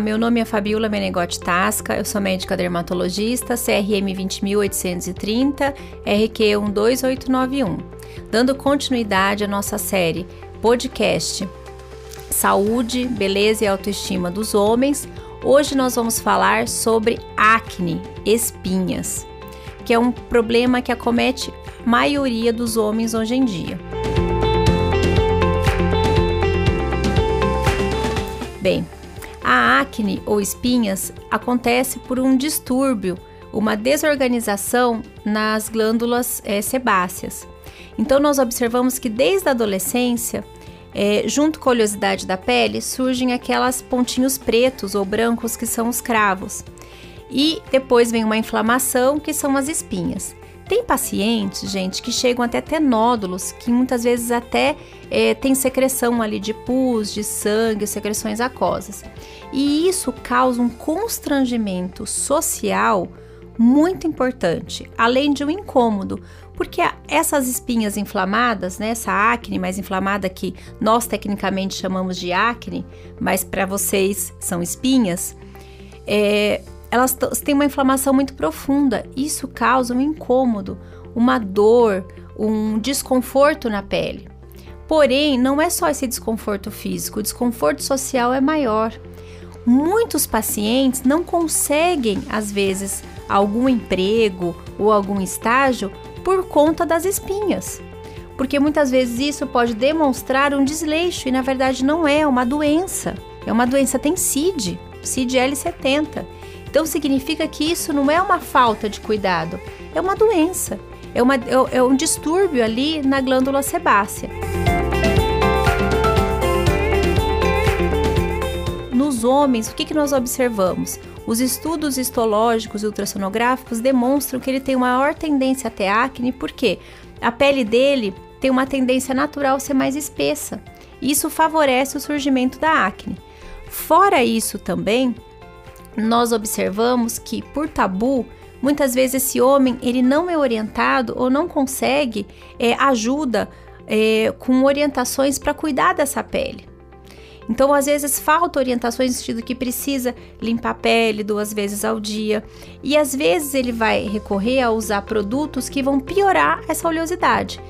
Meu nome é Fabiola Menegotti Tasca, eu sou médica dermatologista, CRM 20830, RQ 12891. Dando continuidade à nossa série podcast Saúde, Beleza e Autoestima dos Homens, hoje nós vamos falar sobre acne, espinhas, que é um problema que acomete a maioria dos homens hoje em dia. Bem, a acne ou espinhas acontece por um distúrbio, uma desorganização nas glândulas é, sebáceas. Então, nós observamos que desde a adolescência, é, junto com a oleosidade da pele, surgem aquelas pontinhos pretos ou brancos que são os cravos. E depois vem uma inflamação, que são as espinhas. Tem pacientes, gente, que chegam até ter nódulos, que muitas vezes até é, tem secreção ali de pus, de sangue, secreções aquosas. E isso causa um constrangimento social muito importante, além de um incômodo, porque essas espinhas inflamadas, né, essa acne mais inflamada que nós tecnicamente chamamos de acne, mas para vocês são espinhas, é, elas têm uma inflamação muito profunda. Isso causa um incômodo, uma dor, um desconforto na pele. Porém, não é só esse desconforto físico, o desconforto social é maior. Muitos pacientes não conseguem, às vezes, algum emprego ou algum estágio por conta das espinhas. Porque muitas vezes isso pode demonstrar um desleixo e na verdade não é, é uma doença. É uma doença, tem CID, CID L70. Então significa que isso não é uma falta de cuidado, é uma doença, é, uma, é, é um distúrbio ali na glândula sebácea. Nos homens, o que, que nós observamos? Os estudos histológicos e ultrassonográficos demonstram que ele tem uma maior tendência a ter acne, porque a pele dele tem uma tendência natural a ser mais espessa. Isso favorece o surgimento da acne. Fora isso também, nós observamos que por tabu, muitas vezes esse homem ele não é orientado ou não consegue é, ajuda é, com orientações para cuidar dessa pele. Então, às vezes, falta orientações no sentido que precisa limpar a pele duas vezes ao dia. E às vezes ele vai recorrer a usar produtos que vão piorar essa oleosidade.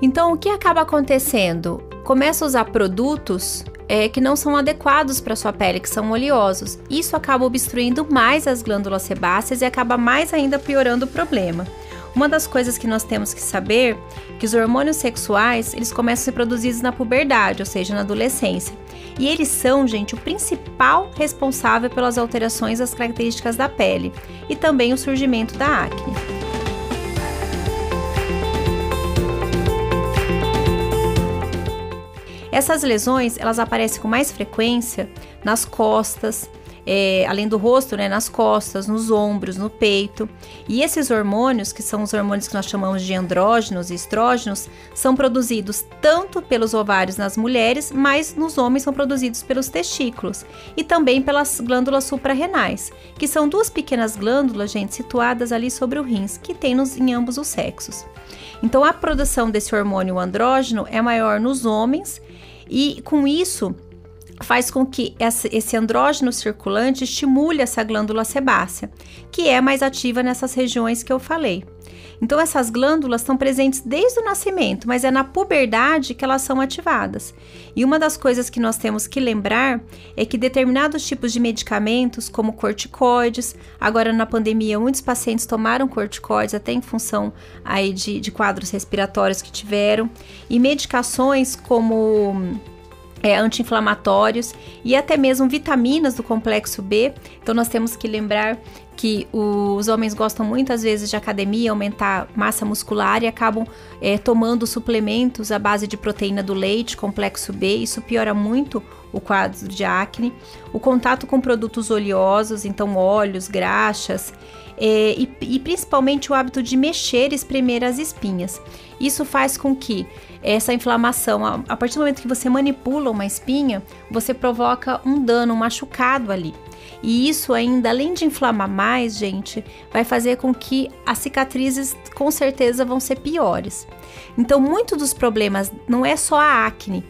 Então, o que acaba acontecendo? Começa a usar produtos é, que não são adequados para sua pele, que são oleosos. Isso acaba obstruindo mais as glândulas sebáceas e acaba mais ainda piorando o problema. Uma das coisas que nós temos que saber é que os hormônios sexuais, eles começam a ser produzidos na puberdade, ou seja, na adolescência. E eles são, gente, o principal responsável pelas alterações das características da pele e também o surgimento da acne. Essas lesões, elas aparecem com mais frequência nas costas, é, além do rosto, né, nas costas, nos ombros, no peito. E esses hormônios, que são os hormônios que nós chamamos de andrógenos e estrógenos, são produzidos tanto pelos ovários nas mulheres, mas nos homens são produzidos pelos testículos e também pelas glândulas suprarrenais, que são duas pequenas glândulas, gente, situadas ali sobre o rins, que tem nos, em ambos os sexos. Então, a produção desse hormônio andrógeno é maior nos homens e com isso faz com que esse andrógeno circulante estimule essa glândula sebácea, que é mais ativa nessas regiões que eu falei. Então, essas glândulas estão presentes desde o nascimento, mas é na puberdade que elas são ativadas. E uma das coisas que nós temos que lembrar é que determinados tipos de medicamentos, como corticoides, agora na pandemia, muitos pacientes tomaram corticoides até em função aí de, de quadros respiratórios que tiveram, e medicações como é, anti-inflamatórios e até mesmo vitaminas do complexo B. Então nós temos que lembrar que os homens gostam muitas vezes de academia, aumentar massa muscular e acabam é, tomando suplementos à base de proteína do leite, complexo B. Isso piora muito o quadro de acne. O contato com produtos oleosos, então óleos, graxas, é, e, e principalmente o hábito de mexer e espremer as espinhas. Isso faz com que essa inflamação, a, a partir do momento que você manipula uma espinha, você provoca um dano, um machucado ali. E isso ainda, além de inflamar mais, gente, vai fazer com que as cicatrizes com certeza vão ser piores. Então, muito dos problemas não é só a acne,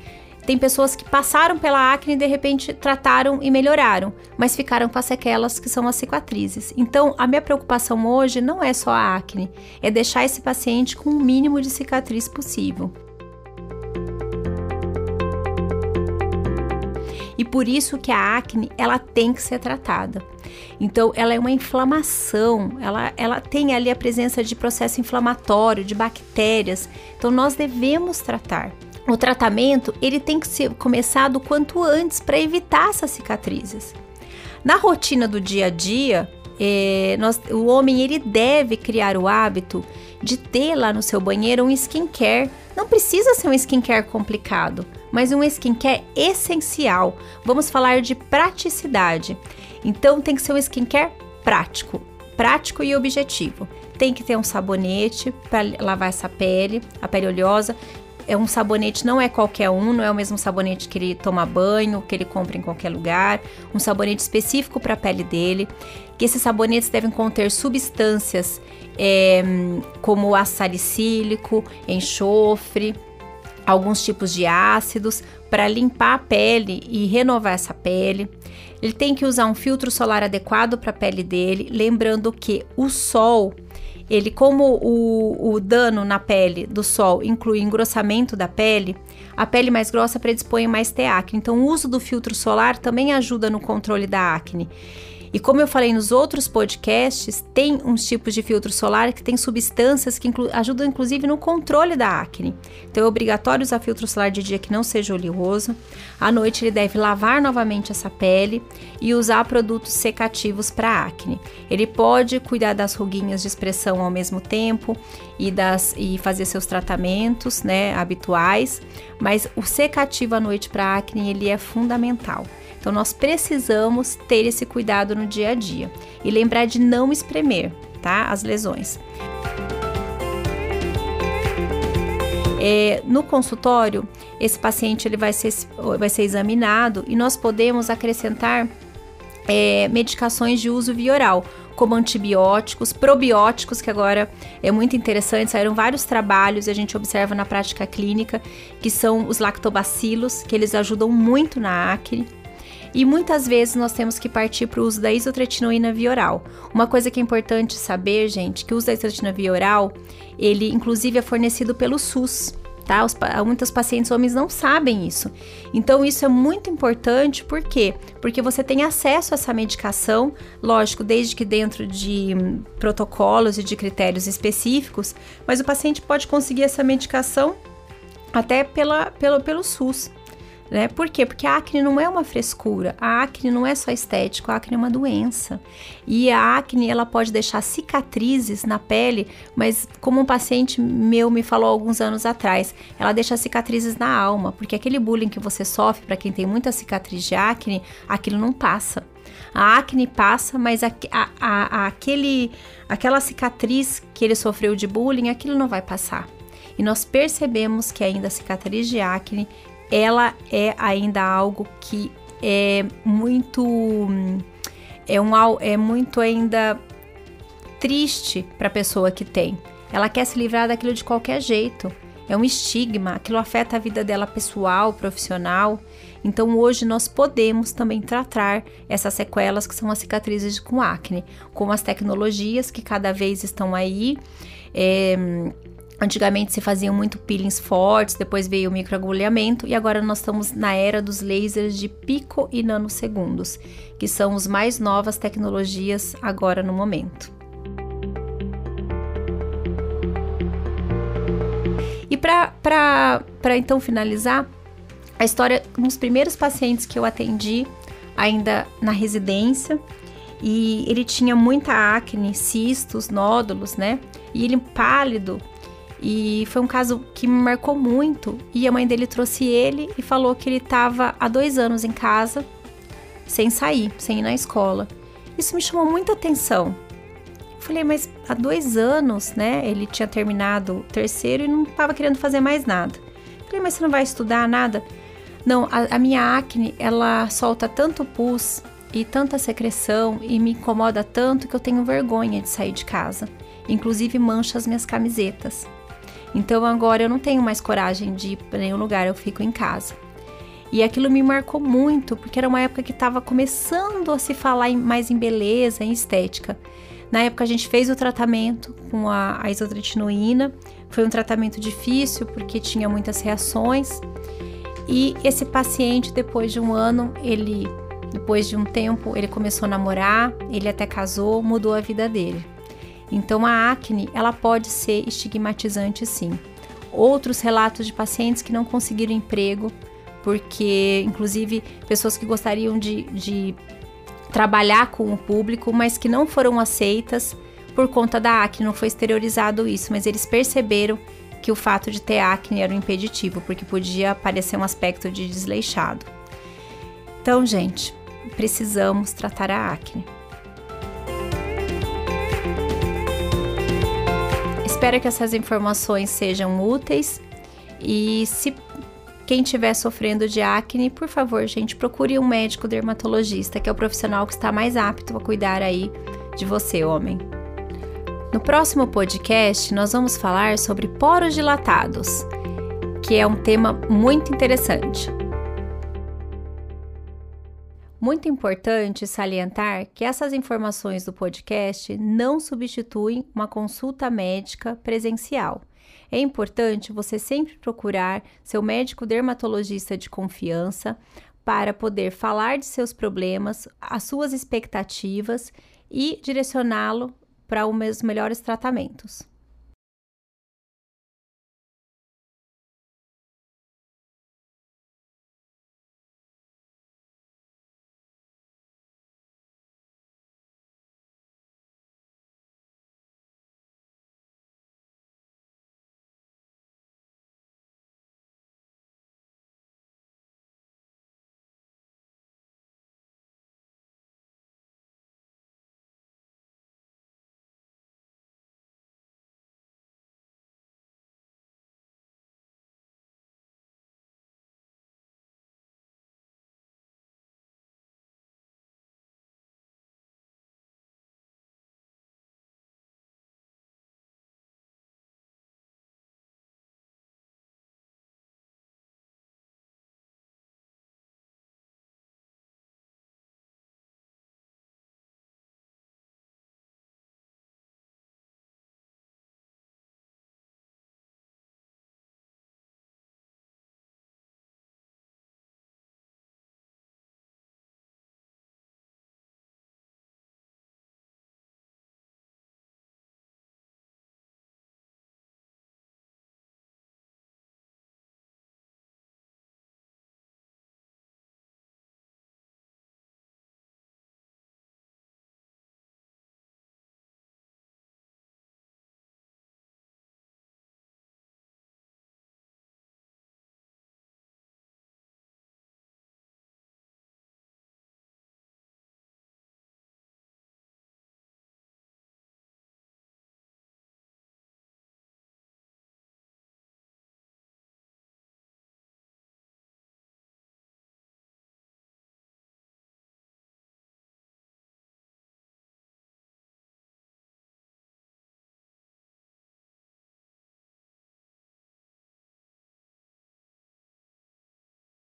Tem pessoas que passaram pela acne e de repente trataram e melhoraram, mas ficaram com as sequelas que são as cicatrizes. Então, a minha preocupação hoje não é só a acne, é deixar esse paciente com o mínimo de cicatriz possível. E por isso que a acne, ela tem que ser tratada. Então, ela é uma inflamação, ela, ela tem ali a presença de processo inflamatório, de bactérias. Então, nós devemos tratar. O tratamento, ele tem que ser começado quanto antes para evitar essas cicatrizes. Na rotina do dia a dia, é, nós, o homem ele deve criar o hábito de ter lá no seu banheiro um skincare. Não precisa ser um skincare complicado, mas um skincare essencial. Vamos falar de praticidade. Então tem que ser um skincare prático, prático e objetivo. Tem que ter um sabonete para lavar essa pele, a pele oleosa. É um sabonete, não é qualquer um, não é o mesmo sabonete que ele toma banho, que ele compra em qualquer lugar. Um sabonete específico para a pele dele. Que esses sabonetes devem conter substâncias é, como ácido salicílico, enxofre, alguns tipos de ácidos para limpar a pele e renovar essa pele. Ele tem que usar um filtro solar adequado para a pele dele, lembrando que o sol, ele como o, o dano na pele do sol inclui engrossamento da pele, a pele mais grossa predispõe mais ter acne. Então, o uso do filtro solar também ajuda no controle da acne. E como eu falei nos outros podcasts, tem uns tipos de filtro solar que tem substâncias que inclu ajudam inclusive no controle da acne. Então é obrigatório usar filtro solar de dia que não seja oleoso. À noite ele deve lavar novamente essa pele e usar produtos secativos para acne. Ele pode cuidar das ruguinhas de expressão ao mesmo tempo e, das, e fazer seus tratamentos né, habituais, mas o secativo à noite para acne ele é fundamental. Então nós precisamos ter esse cuidado no dia a dia e lembrar de não espremer, tá? As lesões. É, no consultório, esse paciente ele vai ser, vai ser examinado e nós podemos acrescentar é, medicações de uso via oral, como antibióticos, probióticos, que agora é muito interessante, saíram vários trabalhos e a gente observa na prática clínica, que são os lactobacilos, que eles ajudam muito na acne. E muitas vezes nós temos que partir para o uso da isotretinoína via oral. Uma coisa que é importante saber, gente, que o uso da isotretinoína via oral, ele inclusive é fornecido pelo SUS. Tá? Os, muitos pacientes homens não sabem isso. Então, isso é muito importante, por quê? Porque você tem acesso a essa medicação, lógico, desde que dentro de hum, protocolos e de critérios específicos, mas o paciente pode conseguir essa medicação até pela, pelo, pelo SUS. Né? Por quê? Porque a acne não é uma frescura, a acne não é só estético, a acne é uma doença. E a acne ela pode deixar cicatrizes na pele, mas como um paciente meu me falou alguns anos atrás, ela deixa cicatrizes na alma, porque aquele bullying que você sofre para quem tem muita cicatriz de acne, aquilo não passa. A acne passa, mas a, a, a, aquele, aquela cicatriz que ele sofreu de bullying, aquilo não vai passar. E nós percebemos que ainda a cicatriz de acne ela é ainda algo que é muito é um é muito ainda triste para a pessoa que tem. Ela quer se livrar daquilo de qualquer jeito. É um estigma, aquilo afeta a vida dela pessoal, profissional. Então hoje nós podemos também tratar essas sequelas que são as cicatrizes com acne, com as tecnologias que cada vez estão aí. É, Antigamente se faziam muito peelings fortes, depois veio o microagulhamento e agora nós estamos na era dos lasers de pico e nanosegundos, que são as mais novas tecnologias agora no momento. E para então finalizar, a história, uns primeiros pacientes que eu atendi ainda na residência, e ele tinha muita acne, cistos, nódulos, né? E ele pálido, e foi um caso que me marcou muito. E a mãe dele trouxe ele e falou que ele estava há dois anos em casa, sem sair, sem ir na escola. Isso me chamou muita atenção. falei, mas há dois anos, né? Ele tinha terminado o terceiro e não estava querendo fazer mais nada. falei, mas você não vai estudar nada? Não, a, a minha acne, ela solta tanto pus e tanta secreção e me incomoda tanto que eu tenho vergonha de sair de casa. Inclusive mancha as minhas camisetas. Então agora eu não tenho mais coragem de ir para nenhum lugar, eu fico em casa. E aquilo me marcou muito, porque era uma época que estava começando a se falar em, mais em beleza, em estética. Na época a gente fez o tratamento com a, a isotretinoína. Foi um tratamento difícil porque tinha muitas reações. E esse paciente, depois de um ano, ele, depois de um tempo, ele começou a namorar, ele até casou, mudou a vida dele. Então a acne, ela pode ser estigmatizante sim. Outros relatos de pacientes que não conseguiram emprego, porque inclusive pessoas que gostariam de, de trabalhar com o público, mas que não foram aceitas por conta da acne, não foi exteriorizado isso, mas eles perceberam que o fato de ter acne era um impeditivo, porque podia parecer um aspecto de desleixado. Então, gente, precisamos tratar a acne. Espero que essas informações sejam úteis e se quem estiver sofrendo de acne, por favor, gente, procure um médico dermatologista, que é o profissional que está mais apto a cuidar aí de você, homem. No próximo podcast, nós vamos falar sobre poros dilatados, que é um tema muito interessante. Muito importante salientar que essas informações do podcast não substituem uma consulta médica presencial. É importante você sempre procurar seu médico dermatologista de confiança para poder falar de seus problemas, as suas expectativas e direcioná-lo para os melhores tratamentos.